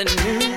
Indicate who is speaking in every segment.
Speaker 1: afternoon.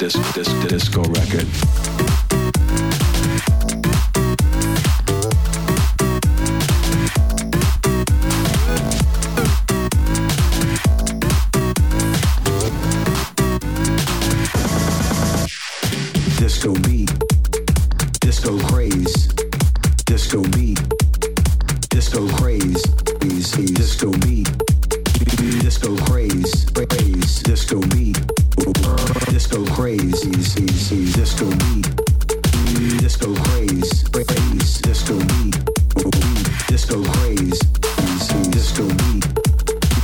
Speaker 2: disc disc disco record.
Speaker 3: Disco beat, disco craze, disco beat, disco craze, disco beat, disco craze, disco beat. Disco craze, disco beat. Disco craze, disco beat. Disco craze, disco beat.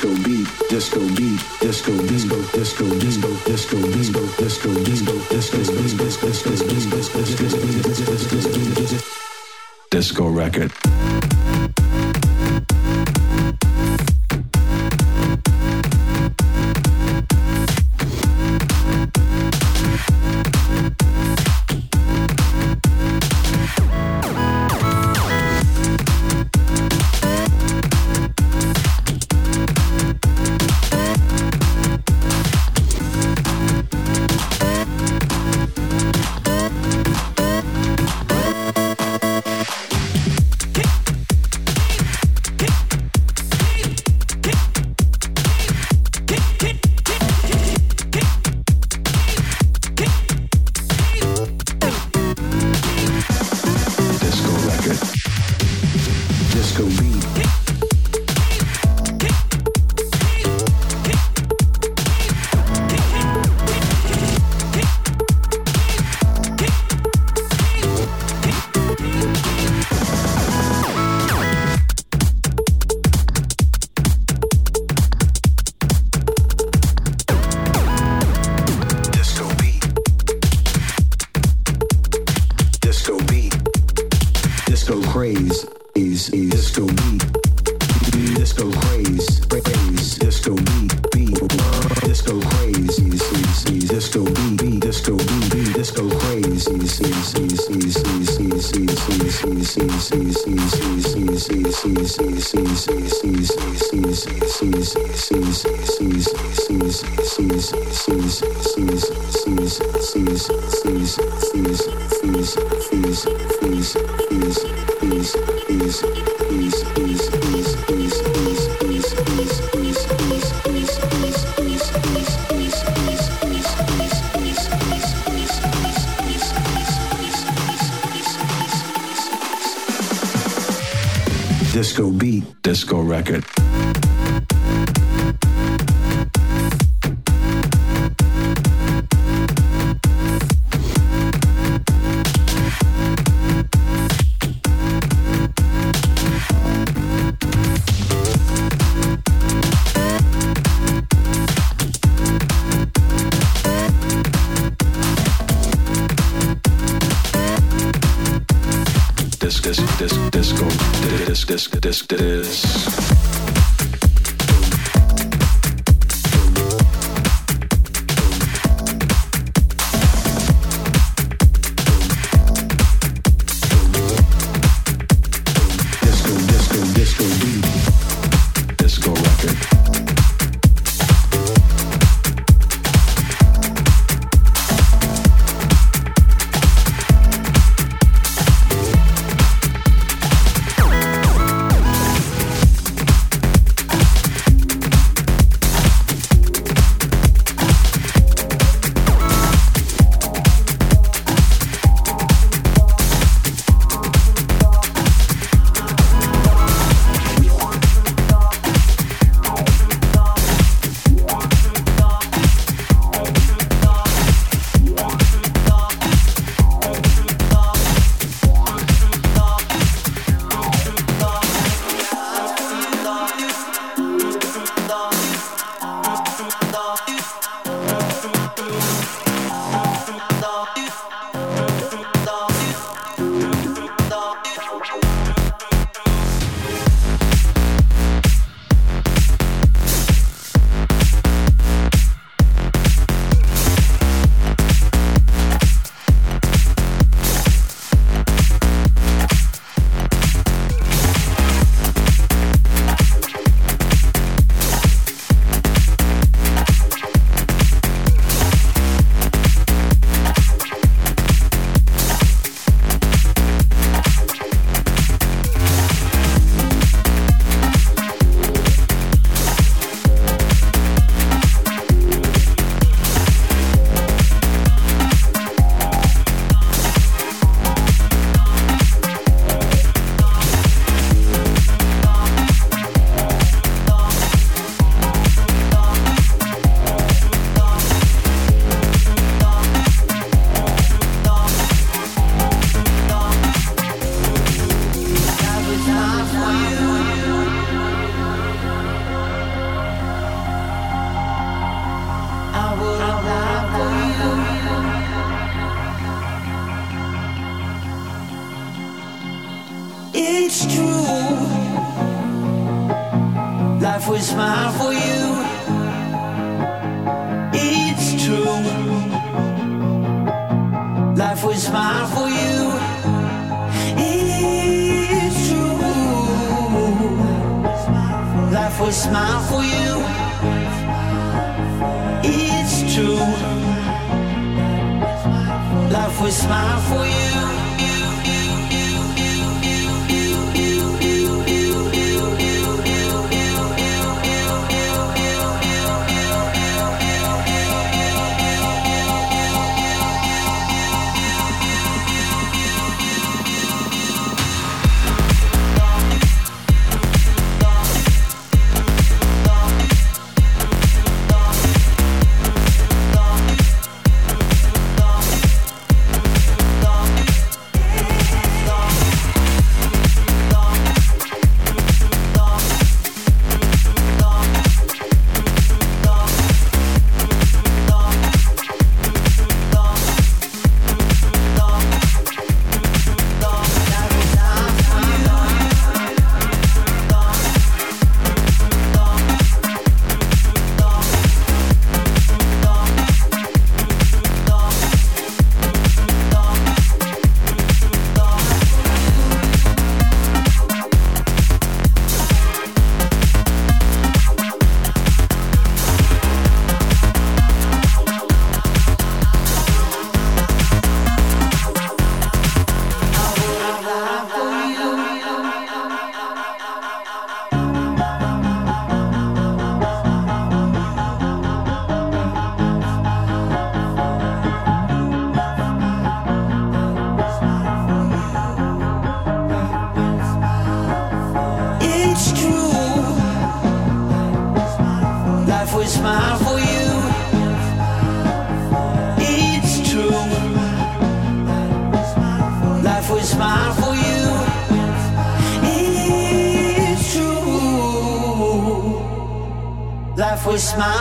Speaker 3: disco beat, disco beat, disco, disco, disco, disco.
Speaker 2: disc disc disc disco disc disc disc disc disc.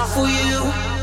Speaker 1: for you.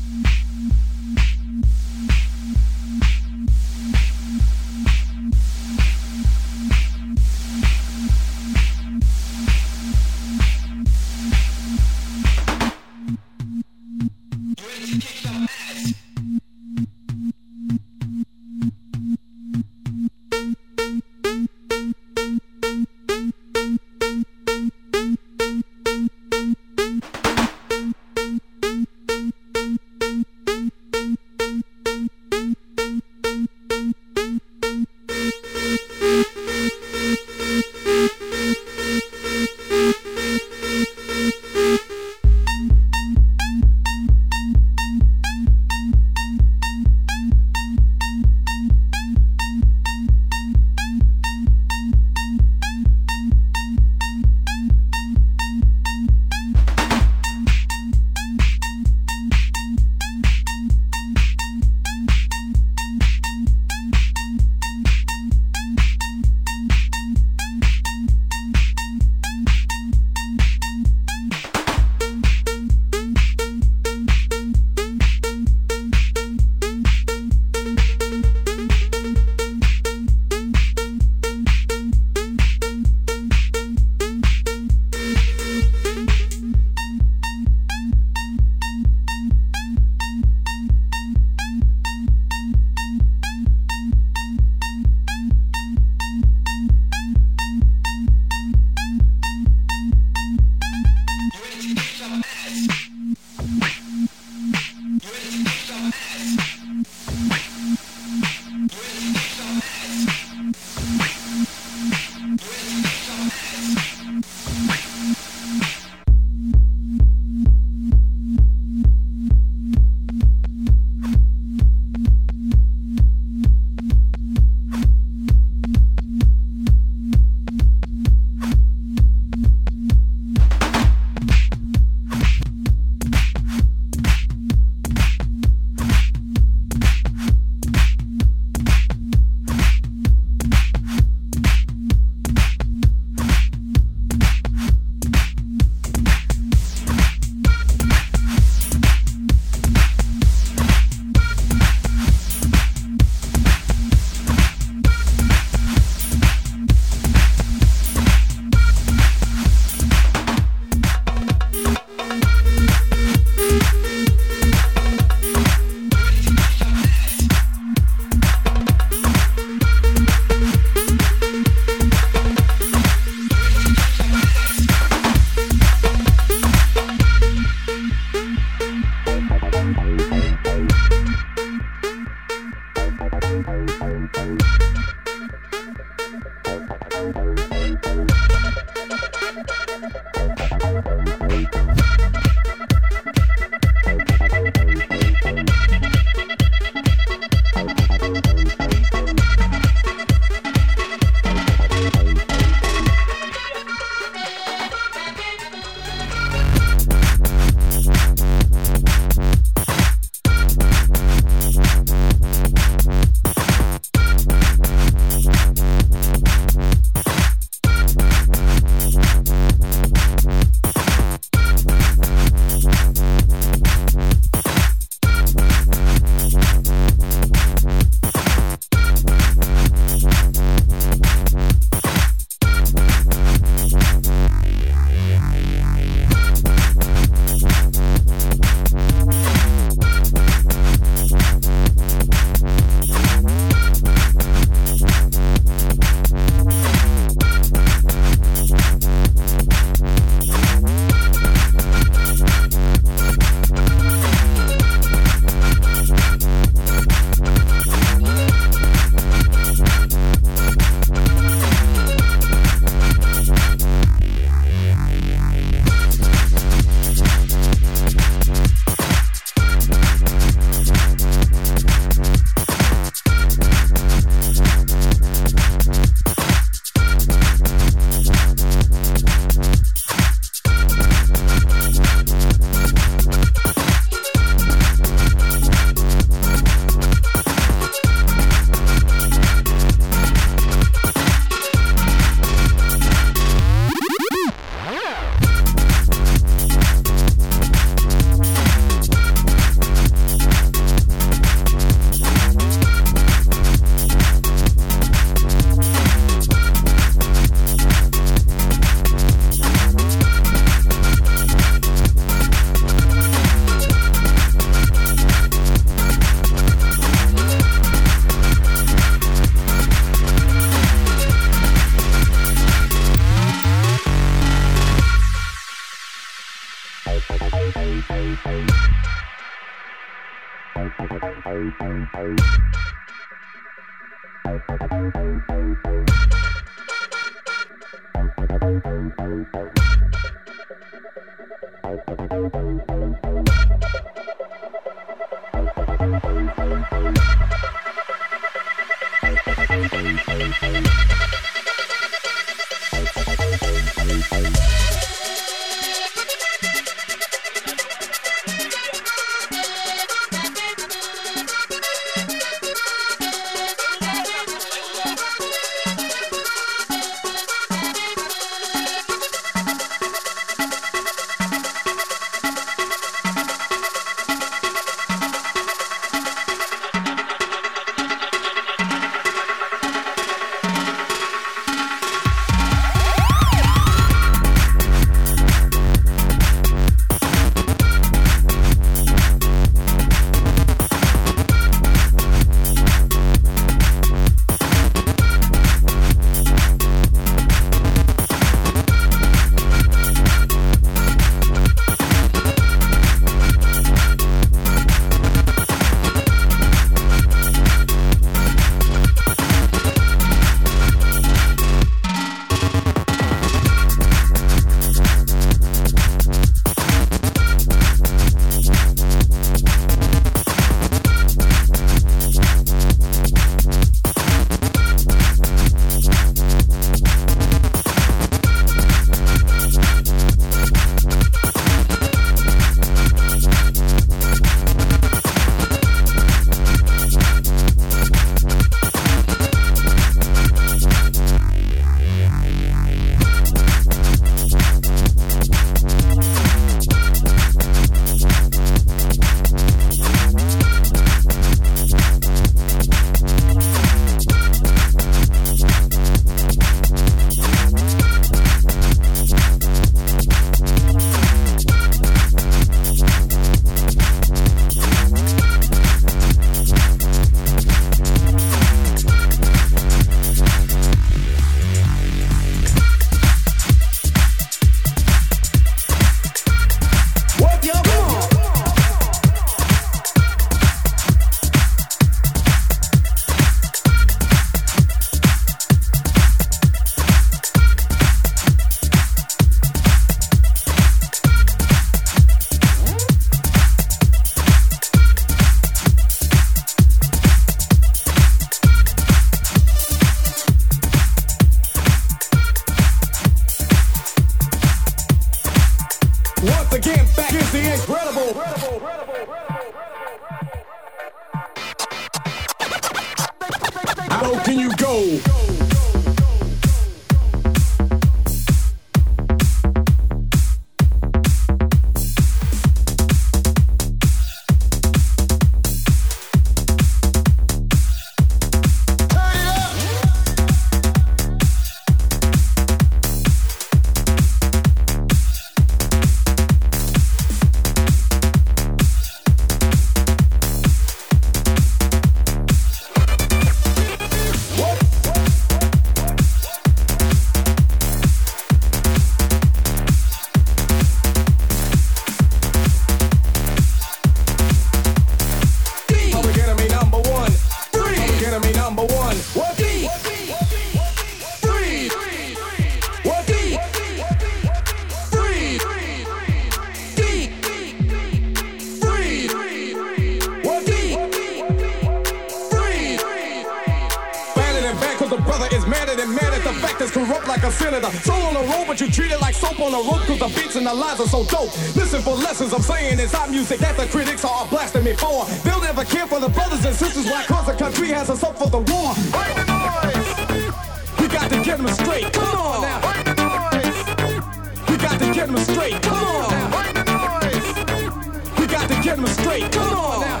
Speaker 4: Listen for lessons I'm saying it's our music that the critics are blasting me for. They'll never care for the brothers and sisters why cause the country has us up for the war. Bring the noise. We got to get them straight. Come on now. Bring the noise. We got to get them straight. Come on now. Bring the noise. We got to get them straight. Come on now.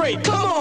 Speaker 4: straight. Come on.